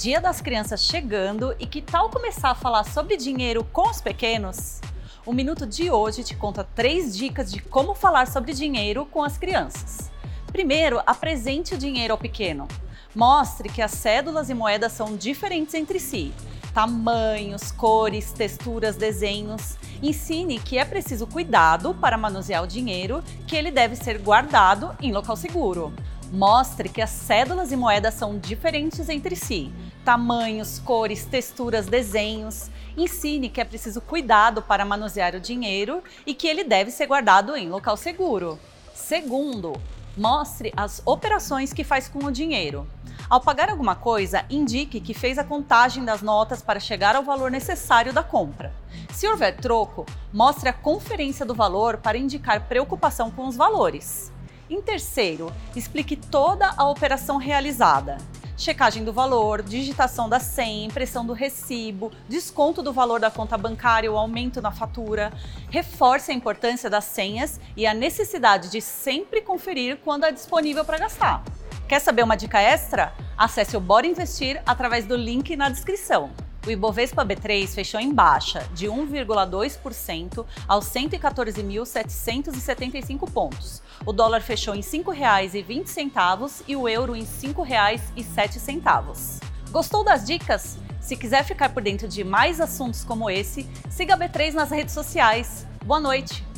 Dia das Crianças chegando e que tal começar a falar sobre dinheiro com os pequenos? O minuto de hoje te conta três dicas de como falar sobre dinheiro com as crianças. Primeiro, apresente o dinheiro ao pequeno. Mostre que as cédulas e moedas são diferentes entre si. Tamanhos, cores, texturas, desenhos. Ensine que é preciso cuidado para manusear o dinheiro, que ele deve ser guardado em local seguro. Mostre que as cédulas e moedas são diferentes entre si. Tamanhos, cores, texturas, desenhos. Ensine que é preciso cuidado para manusear o dinheiro e que ele deve ser guardado em local seguro. Segundo, mostre as operações que faz com o dinheiro. Ao pagar alguma coisa, indique que fez a contagem das notas para chegar ao valor necessário da compra. Se houver troco, mostre a conferência do valor para indicar preocupação com os valores. Em terceiro, explique toda a operação realizada. Checagem do valor, digitação da senha, impressão do recibo, desconto do valor da conta bancária ou aumento na fatura. Reforce a importância das senhas e a necessidade de sempre conferir quando é disponível para gastar. Quer saber uma dica extra? Acesse o Bora Investir através do link na descrição. O Ibovespa B3 fechou em baixa de 1,2% aos 114.775 pontos. O dólar fechou em R$ 5,20 e o euro em R$ 5,07. Gostou das dicas? Se quiser ficar por dentro de mais assuntos como esse, siga a B3 nas redes sociais. Boa noite!